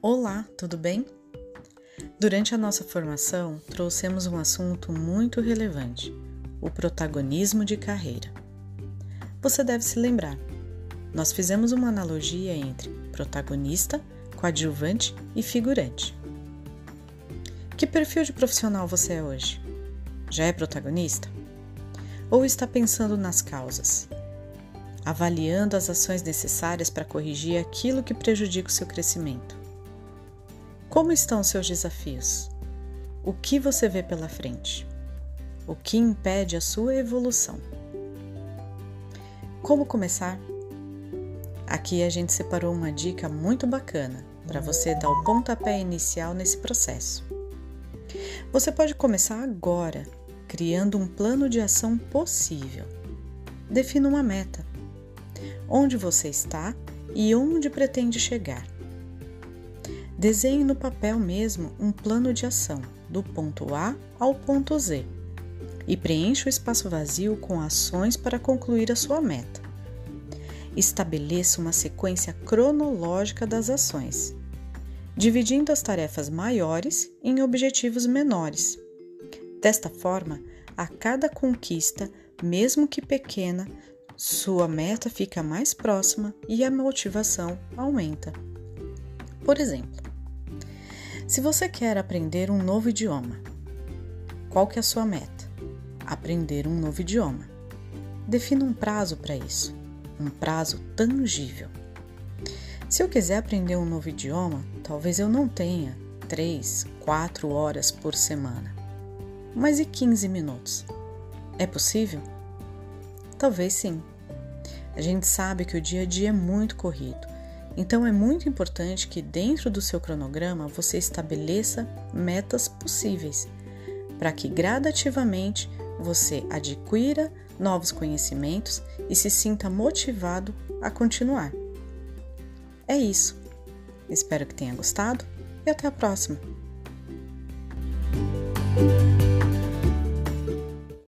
Olá, tudo bem? Durante a nossa formação, trouxemos um assunto muito relevante: o protagonismo de carreira. Você deve se lembrar, nós fizemos uma analogia entre protagonista, coadjuvante e figurante. Que perfil de profissional você é hoje? Já é protagonista? Ou está pensando nas causas? Avaliando as ações necessárias para corrigir aquilo que prejudica o seu crescimento? Como estão seus desafios? O que você vê pela frente? O que impede a sua evolução? Como começar? Aqui a gente separou uma dica muito bacana para você dar o pontapé inicial nesse processo. Você pode começar agora, criando um plano de ação possível. Defina uma meta. Onde você está e onde pretende chegar. Desenhe no papel mesmo um plano de ação, do ponto A ao ponto Z, e preencha o espaço vazio com ações para concluir a sua meta. Estabeleça uma sequência cronológica das ações, dividindo as tarefas maiores em objetivos menores. Desta forma, a cada conquista, mesmo que pequena, sua meta fica mais próxima e a motivação aumenta. Por exemplo, se você quer aprender um novo idioma, qual que é a sua meta? Aprender um novo idioma. Defina um prazo para isso, um prazo tangível. Se eu quiser aprender um novo idioma, talvez eu não tenha 3, 4 horas por semana. Mas e 15 minutos? É possível? Talvez sim. A gente sabe que o dia a dia é muito corrido então é muito importante que dentro do seu cronograma você estabeleça metas possíveis, para que gradativamente você adquira novos conhecimentos e se sinta motivado a continuar. É isso. Espero que tenha gostado e até a próxima!